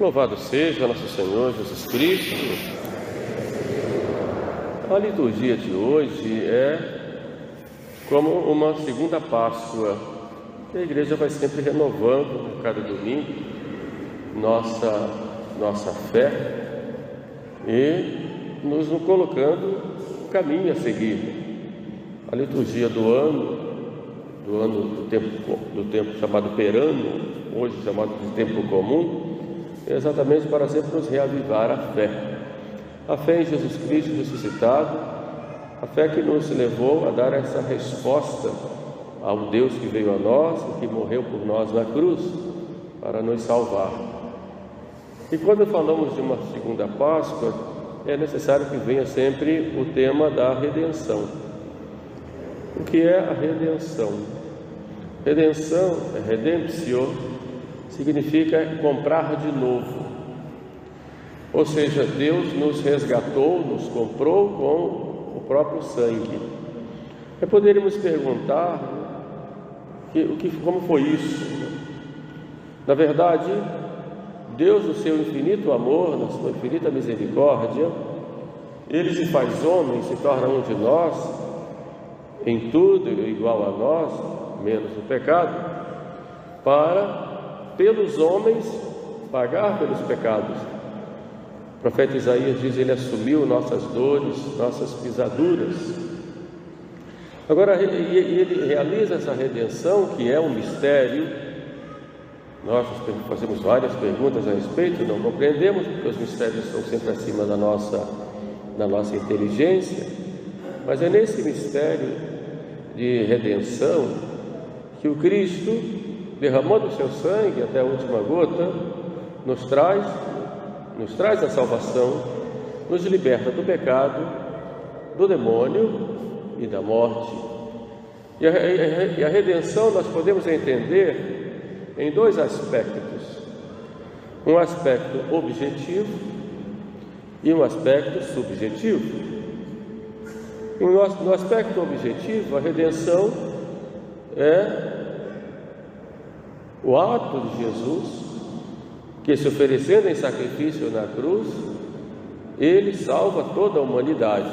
Louvado seja nosso Senhor Jesus Cristo. A liturgia de hoje é como uma segunda Páscoa. A igreja vai sempre renovando cada domingo nossa, nossa fé e nos colocando o caminho a seguir. A liturgia do ano, do ano do tempo, do tempo chamado perano, hoje chamado de tempo comum, exatamente para sempre nos reavivar a fé. A fé em Jesus Cristo ressuscitado, a fé que nos levou a dar essa resposta ao Deus que veio a nós e que morreu por nós na cruz para nos salvar. E quando falamos de uma segunda Páscoa, é necessário que venha sempre o tema da redenção. O que é a redenção? Redenção é redemptio, significa comprar de novo. Ou seja, Deus nos resgatou, nos comprou com o próprio sangue. E poderíamos perguntar que, o que, como foi isso? Na verdade, Deus, no seu infinito amor, na sua infinita misericórdia, Ele se faz homem, se torna um de nós, em tudo igual a nós, menos o pecado, para pelos homens pagar pelos pecados. O profeta Isaías diz: Ele assumiu nossas dores, nossas pisaduras. Agora, ele realiza essa redenção, que é um mistério. Nós fazemos várias perguntas a respeito, não compreendemos, porque os mistérios estão sempre acima da nossa, da nossa inteligência. Mas é nesse mistério de redenção que o Cristo derramando o seu sangue até a última gota, nos traz, nos traz a salvação, nos liberta do pecado, do demônio e da morte. E a, e a redenção nós podemos entender em dois aspectos: um aspecto objetivo e um aspecto subjetivo. No aspecto objetivo, a redenção é o ato de Jesus, que se oferecendo em sacrifício na cruz, ele salva toda a humanidade.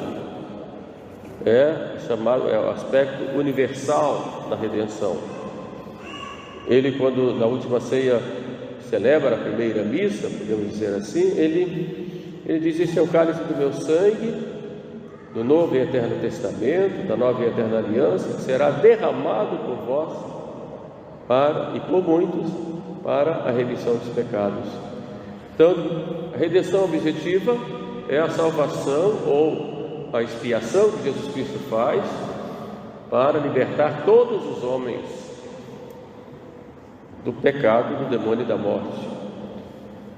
É chamado é o aspecto universal da redenção. Ele, quando na última ceia celebra a primeira missa, podemos dizer assim, ele, ele diz: Este é o cálice do meu sangue, do novo e eterno testamento, da nova e eterna aliança, que será derramado por vós para e por muitos para a remissão dos pecados. Então, a redenção objetiva é a salvação ou a expiação que Jesus Cristo faz para libertar todos os homens do pecado, do demônio e da morte.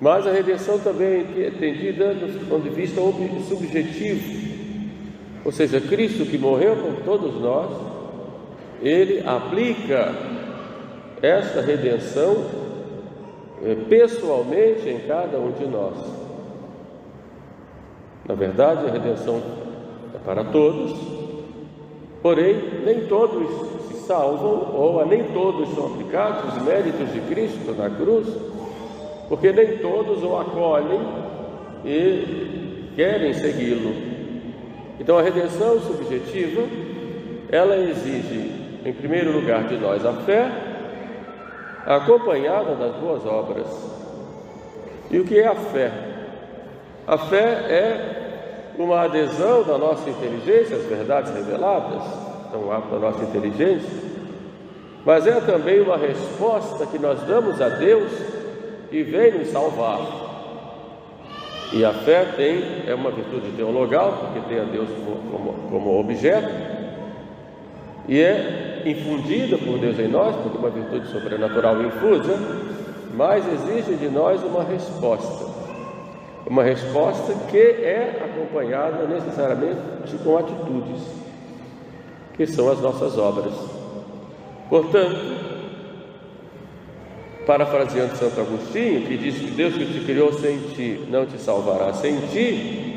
Mas a redenção também é entendida do ponto de vista subjetivo, ou seja, Cristo que morreu por todos nós, ele aplica esta redenção é, pessoalmente em cada um de nós. Na verdade, a redenção é para todos, porém, nem todos se salvam, ou a nem todos são aplicados os méritos de Cristo na cruz, porque nem todos o acolhem e querem segui-lo. Então, a redenção subjetiva, ela exige, em primeiro lugar, de nós a fé, acompanhada das boas obras. E o que é a fé? A fé é uma adesão da nossa inteligência às verdades reveladas, então ato da nossa inteligência, mas é também uma resposta que nós damos a Deus e vem nos salvar. E a fé tem, é uma virtude teologal, porque tem a Deus como, como, como objeto, e é infundida por Deus em nós, porque uma virtude sobrenatural infusa, mas exige de nós uma resposta. Uma resposta que é acompanhada necessariamente com atitudes, que são as nossas obras. Portanto, parafraseando Santo Agostinho, que diz que Deus que te criou sem ti não te salvará sem ti,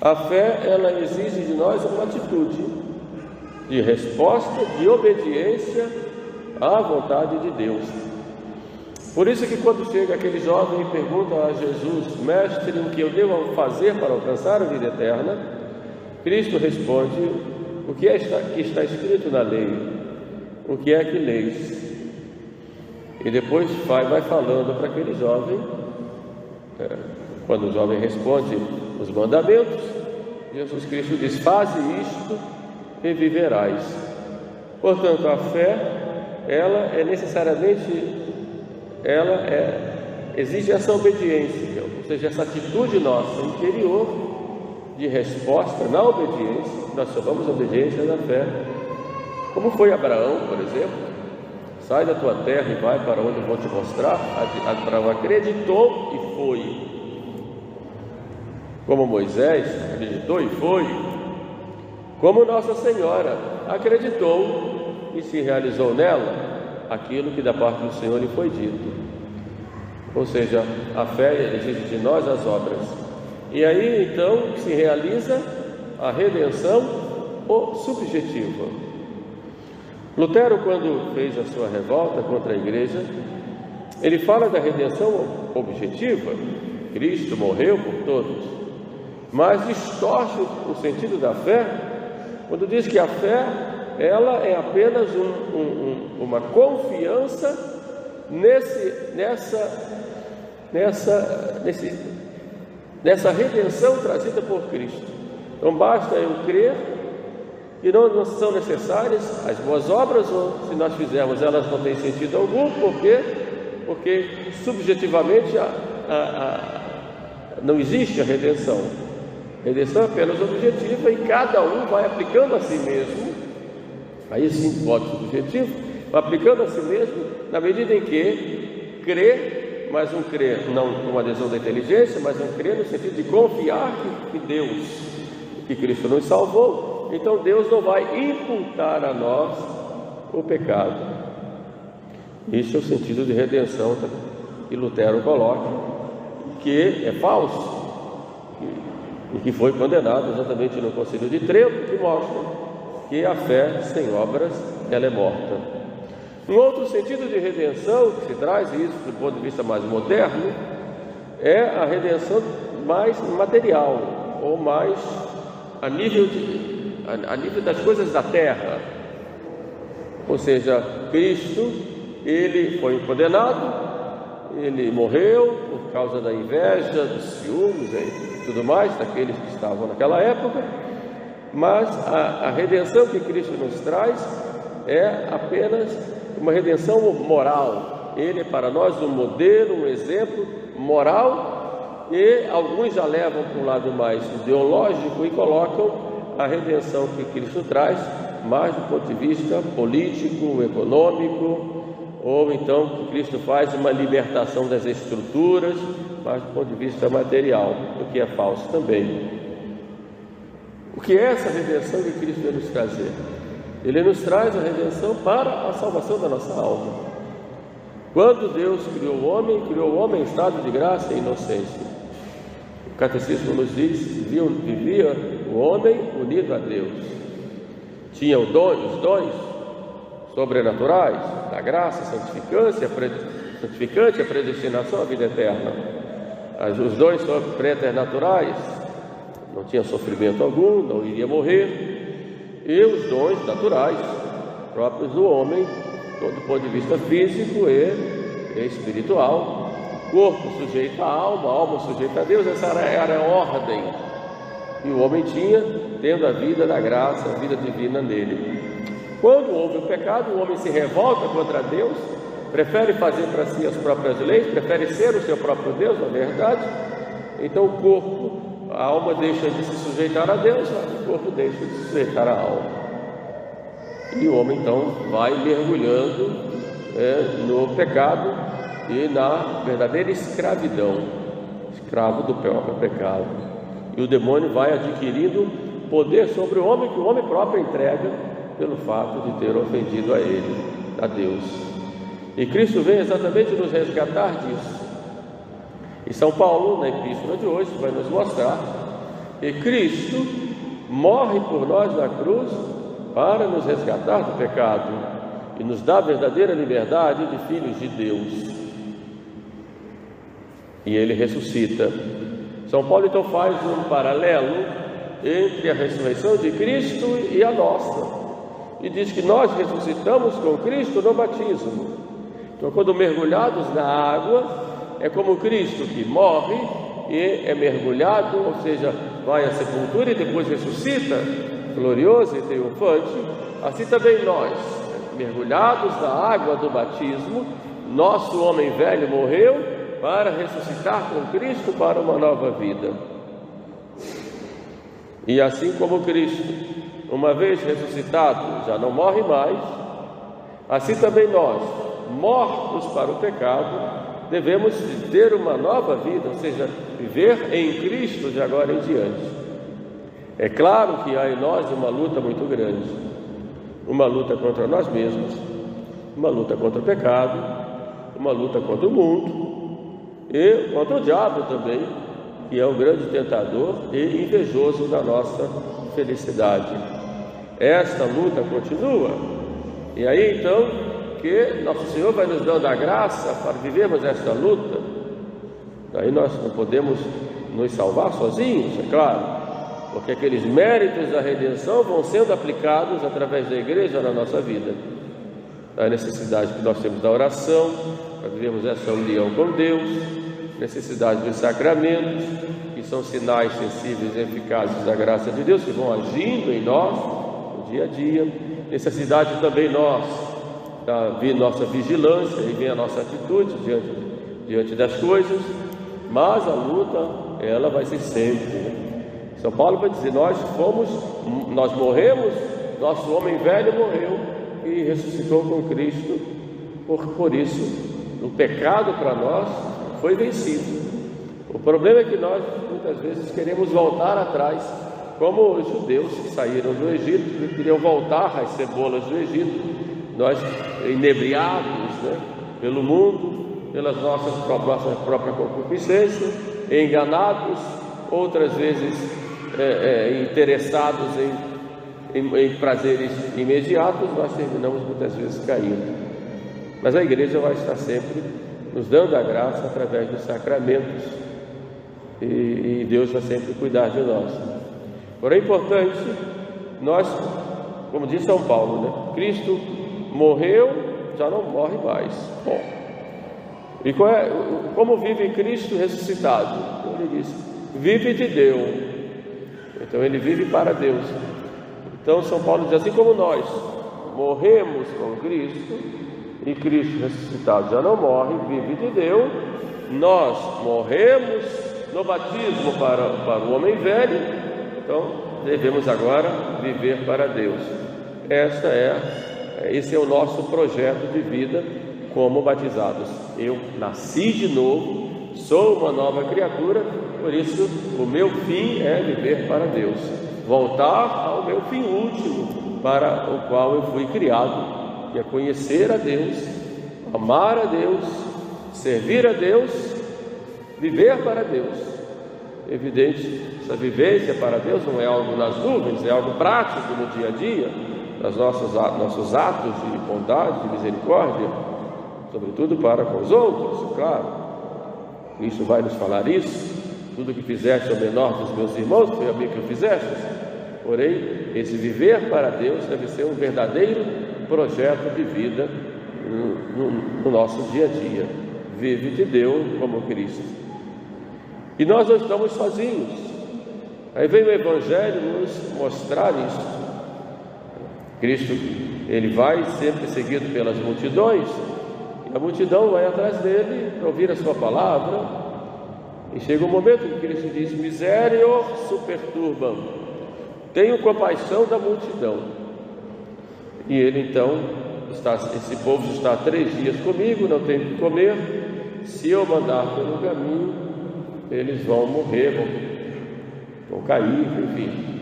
a fé ela exige de nós uma atitude de resposta, de obediência à vontade de Deus. Por isso que quando chega aquele jovem e pergunta a Jesus, mestre, o que eu devo fazer para alcançar a vida eterna? Cristo responde, o que, é, que está escrito na lei? O que é que leis? E depois vai, vai falando para aquele jovem, é, quando o jovem responde os mandamentos, Jesus Cristo diz: Faze isto e viverás. Portanto, a fé, ela é necessariamente, ela é, exige essa obediência, ou seja, essa atitude nossa interior de resposta na obediência, nós chamamos obediência da fé. Como foi Abraão, por exemplo, Sai da tua terra e vai para onde eu vou te mostrar. Abraão acreditou e foi. Como Moisés acreditou e foi. Como Nossa Senhora acreditou e se realizou nela aquilo que da parte do Senhor lhe foi dito. Ou seja, a fé exige de nós as obras. E aí então se realiza a redenção subjetiva. Lutero, quando fez a sua revolta contra a igreja, ele fala da redenção objetiva, Cristo morreu por todos, mas distorce o sentido da fé quando diz que a fé ela é apenas um, um, uma confiança nesse, nessa, nessa, nesse, nessa redenção trazida por Cristo. Então basta eu crer e não, não são necessárias as boas obras, ou se nós fizermos elas não têm sentido algum, por quê? Porque subjetivamente a, a, a, não existe a redenção. É apenas objetiva e cada um vai aplicando a si mesmo, aí sim pode subjetivo, vai aplicando a si mesmo na medida em que crê, mas um crer não com adesão da inteligência, mas um crer no sentido de confiar que Deus, que Cristo nos salvou, então Deus não vai imputar a nós o pecado. Isso é o sentido de redenção que Lutero coloca, que é falso e que foi condenado exatamente no Conselho de Trento, que mostra que a fé sem obras ela é morta. Um outro sentido de redenção que se traz, e isso do ponto de vista mais moderno, é a redenção mais material, ou mais a nível de, a, nível das coisas da terra. Ou seja, Cristo, ele foi condenado, ele morreu por causa da inveja, dos ciúmes tudo mais daqueles que estavam naquela época, mas a, a redenção que Cristo nos traz é apenas uma redenção moral. Ele é para nós um modelo, um exemplo moral, e alguns já levam para um lado mais ideológico e colocam a redenção que Cristo traz, mais do ponto de vista político, econômico, ou então que Cristo faz uma libertação das estruturas, mais do ponto de vista material, o que é falso também. O que é essa redenção que Cristo veio nos trazer? Ele nos traz a redenção para a salvação da nossa alma. Quando Deus criou o homem, criou o homem em estado de graça e inocência. O catecismo nos diz: vivia o homem unido a Deus. Tinha os dons, dons sobrenaturais, da graça, santificante, a predestinação à vida eterna. Os dons preternaturais, não tinha sofrimento algum, não iria morrer. E os dons naturais, próprios do homem, do ponto de vista físico e espiritual, corpo sujeito à alma, alma sujeita a Deus, essa era a ordem e o homem tinha, tendo a vida da graça, a vida divina nele. Quando houve o pecado, o homem se revolta contra Deus, prefere fazer para si as próprias leis, prefere ser o seu próprio Deus, na verdade. Então o corpo, a alma deixa de se sujeitar a Deus, o corpo deixa de se sujeitar à alma. E o homem então vai mergulhando é, no pecado e na verdadeira escravidão, escravo do próprio pecado. E o demônio vai adquirindo poder sobre o homem que o homem próprio entrega pelo fato de ter ofendido a ele, a Deus. E Cristo vem exatamente nos resgatar disso. E São Paulo, na epístola de hoje, vai nos mostrar que Cristo morre por nós na cruz para nos resgatar do pecado e nos dar a verdadeira liberdade de filhos de Deus. e ele ressuscita. São Paulo então faz um paralelo entre a ressurreição de Cristo e a nossa. E diz que nós ressuscitamos com Cristo no batismo. Então, quando mergulhados na água, é como Cristo que morre e é mergulhado, ou seja, vai à sepultura e depois ressuscita, glorioso e triunfante. Assim também nós, mergulhados na água do batismo, nosso homem velho morreu para ressuscitar com Cristo para uma nova vida. E assim como Cristo, uma vez ressuscitado, já não morre mais, assim também nós, mortos para o pecado, devemos ter uma nova vida, ou seja, viver em Cristo de agora em diante. É claro que há em nós uma luta muito grande, uma luta contra nós mesmos, uma luta contra o pecado, uma luta contra o mundo e contra o diabo também, que é o grande tentador e invejoso da nossa felicidade. Esta luta continua. E aí então que nosso Senhor vai nos dando a graça para vivermos esta luta. Aí nós não podemos nos salvar sozinhos, é claro, porque aqueles méritos da redenção vão sendo aplicados através da igreja na nossa vida. A necessidade que nós temos da oração, para vivermos essa união com Deus, necessidade dos sacramentos, que são sinais sensíveis e eficazes da graça de Deus, que vão agindo em nós no dia a dia. Necessidade também nós da nossa vigilância e vem a nossa atitude diante, diante das coisas, mas a luta ela vai ser sempre. São Paulo vai dizer: nós fomos, nós morremos, nosso homem velho morreu e ressuscitou com Cristo. Por, por isso, o pecado para nós foi vencido. O problema é que nós muitas vezes queremos voltar atrás, como os judeus que saíram do Egito, que queriam voltar às cebolas do Egito, nós inebriados né, pelo mundo, pelas nossas próprias, própria concupiscência, enganados, outras vezes é, é, interessados em, em, em prazeres imediatos, nós terminamos muitas vezes caindo. Mas a igreja vai estar sempre nos dando a graça através dos sacramentos e, e Deus vai sempre cuidar de nós. Porém, é importante, nós, como diz São Paulo, né? Cristo morreu, já não morre mais. Bom, e é, como vive Cristo ressuscitado? Ele diz: vive de Deus. Então ele vive para Deus. Então São Paulo diz assim como nós morremos com Cristo, e Cristo ressuscitado já não morre, vive de Deus, nós morremos no batismo para, para o homem velho, então devemos agora viver para Deus. Esta é, esse é o nosso projeto de vida como batizados. Eu nasci de novo, sou uma nova criatura, por isso o meu fim é viver para Deus, voltar ao meu fim último, para o qual eu fui criado que é conhecer a Deus, amar a Deus, servir a Deus, viver para Deus. Evidente, essa vivência para Deus não é algo nas nuvens, é algo prático no dia a dia, nos nossos, nossos atos de bondade, de misericórdia, sobretudo para com os outros, claro. Cristo vai nos falar isso. Tudo que fizeste ao menor dos meus irmãos foi a mim que o fizeste. Porém, esse viver para Deus deve ser um verdadeiro projeto de vida no, no, no nosso dia a dia. Vive de Deus como Cristo. E nós não estamos sozinhos. Aí vem o Evangelho nos mostrar isso. Cristo, ele vai sempre seguido pelas multidões, e a multidão vai atrás dele para ouvir a sua palavra. E chega um momento que Cristo diz: Misério superturbam, tenho compaixão da multidão e ele então, está, esse povo está três dias comigo, não tem o que comer. Se eu mandar pelo caminho, eles vão morrer, vão, vão cair, enfim.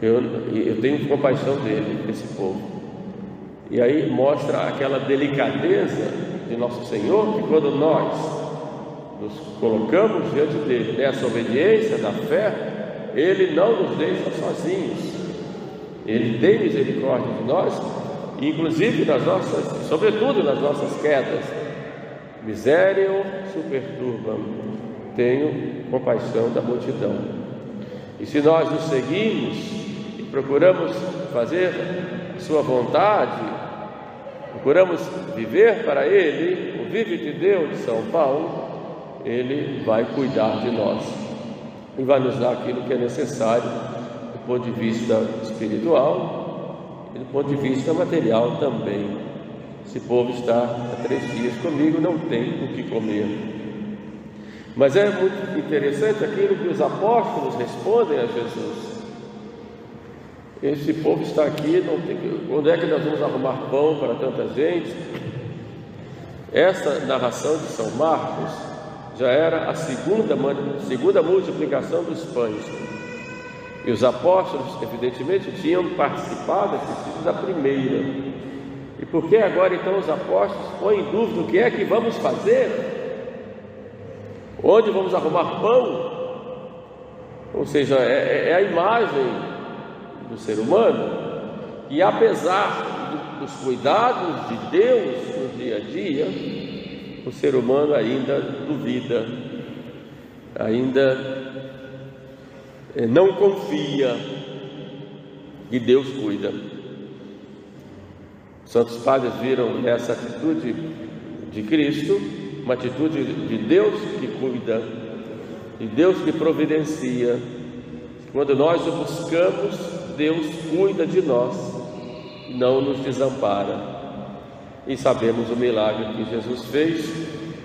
Eu, eu tenho compaixão dele, desse povo. E aí mostra aquela delicadeza de nosso Senhor, que quando nós nos colocamos diante dele nessa obediência da fé, ele não nos deixa sozinhos. Ele tem misericórdia de nós, inclusive nas nossas, sobretudo nas nossas quedas. Miséria superturba tenho compaixão da multidão. E se nós nos seguimos e procuramos fazer sua vontade, procuramos viver para Ele, o Vive de Deus de São Paulo, Ele vai cuidar de nós e vai nos dar aquilo que é necessário do ponto de vista espiritual e do ponto de vista material também. Esse povo está há três dias comigo, não tem o que comer. Mas é muito interessante aquilo que os apóstolos respondem a Jesus. Esse povo está aqui, tem, onde é que nós vamos arrumar pão para tanta gente? Essa narração de São Marcos já era a segunda, segunda multiplicação dos pães. E os apóstolos, evidentemente, tinham participado, assistido da primeira. E por que agora então os apóstolos põem em dúvida o que é que vamos fazer? Onde vamos arrumar pão? Ou seja, é, é, é a imagem do ser humano e apesar dos cuidados de Deus no dia a dia, o ser humano ainda duvida, ainda eh, não confia que Deus cuida. Santos Padres viram nessa atitude de Cristo uma atitude de Deus que cuida, de Deus que providencia. Quando nós o buscamos, Deus cuida de nós, não nos desampara. E sabemos o milagre que Jesus fez,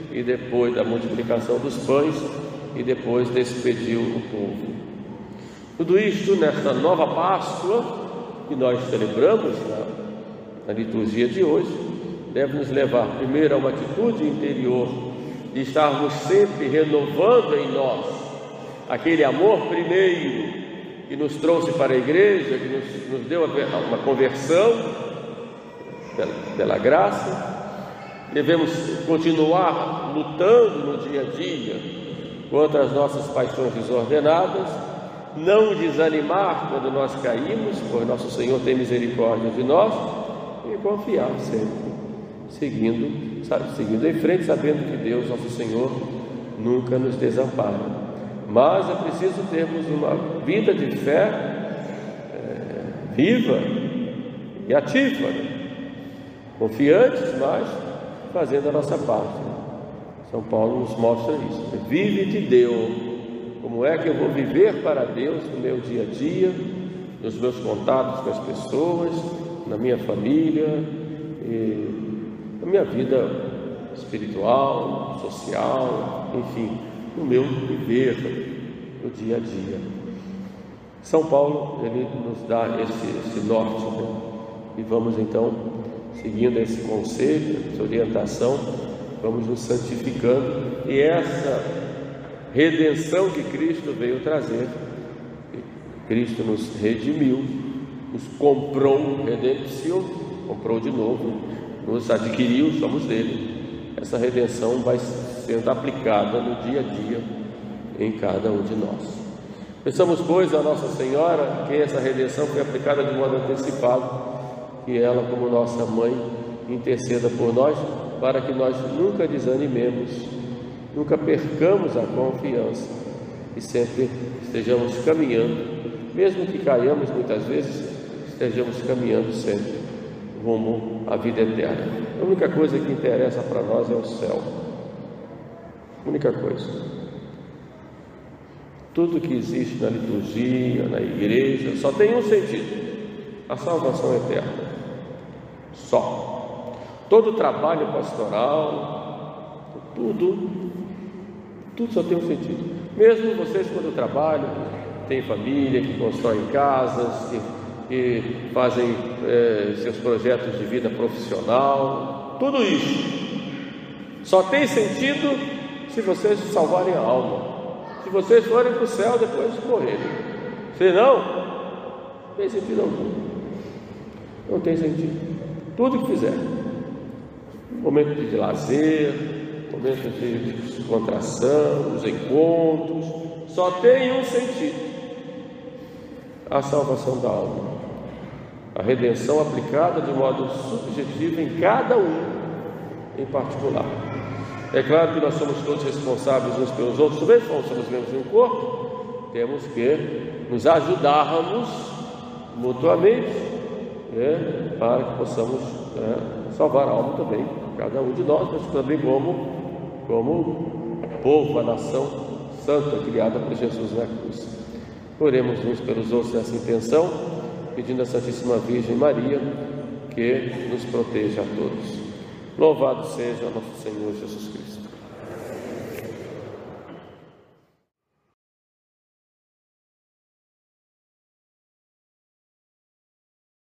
e depois da multiplicação dos pães, e depois despediu o povo. Tudo isto nesta nova Páscoa que nós celebramos na, na liturgia de hoje, deve nos levar primeiro a uma atitude interior de estarmos sempre renovando em nós aquele amor primeiro que nos trouxe para a igreja, que nos, nos deu uma conversão pela, pela graça. Devemos continuar lutando no dia a dia contra as nossas paixões desordenadas, não desanimar quando nós caímos, pois nosso Senhor tem misericórdia de nós, e confiar sempre seguindo, sabe, seguindo em frente, sabendo que Deus, nosso Senhor, nunca nos desampara. Mas é preciso termos uma vida de fé é, viva e ativa, confiantes, mas fazendo a nossa parte. São Paulo nos mostra isso. Vive de Deus. Como é que eu vou viver para Deus no meu dia a dia, nos meus contatos com as pessoas, na minha família, e na minha vida espiritual, social, enfim, no meu viver, no dia a dia. São Paulo, ele nos dá esse, esse norte, né? e vamos então, seguindo esse conselho, essa orientação, vamos nos santificando, e essa redenção que Cristo veio trazer, Cristo nos redimiu, nos comprou, redempção, comprou de novo, nos adquiriu, somos dele. Essa redenção vai sendo aplicada no dia a dia em cada um de nós. Pensamos, pois, a Nossa Senhora que essa redenção foi aplicada de modo antecipado, que ela, como nossa mãe, interceda por nós, para que nós nunca desanimemos, nunca percamos a confiança e sempre estejamos caminhando, mesmo que caiamos muitas vezes, estejamos caminhando sempre rumo à vida eterna. A única coisa que interessa para nós é o céu. A única coisa. Tudo que existe na liturgia, na igreja, só tem um sentido: a salvação eterna. Só. Todo o trabalho pastoral, tudo, tudo só tem um sentido. Mesmo vocês, quando trabalham, têm família, que constroem casas, que que fazem é, seus projetos de vida profissional, tudo isso só tem sentido se vocês salvarem a alma, se vocês forem para o céu depois de morrerem. Senão, não tem sentido algum. Não tem sentido. Tudo que fizer, momento de lazer, momento de descontração, os encontros, só tem um sentido: a salvação da alma a redenção aplicada de modo subjetivo em cada um em particular. É claro que nós somos todos responsáveis uns pelos outros, também somos membros de um corpo, temos que nos ajudarmos mutuamente né, para que possamos né, salvar a alma também, cada um de nós, mas também como, como povo, a nação santa criada por Jesus na cruz. Oremos uns pelos outros nessa intenção, pedindo à Santíssima Virgem Maria que nos proteja a todos. Louvado seja nosso Senhor Jesus Cristo.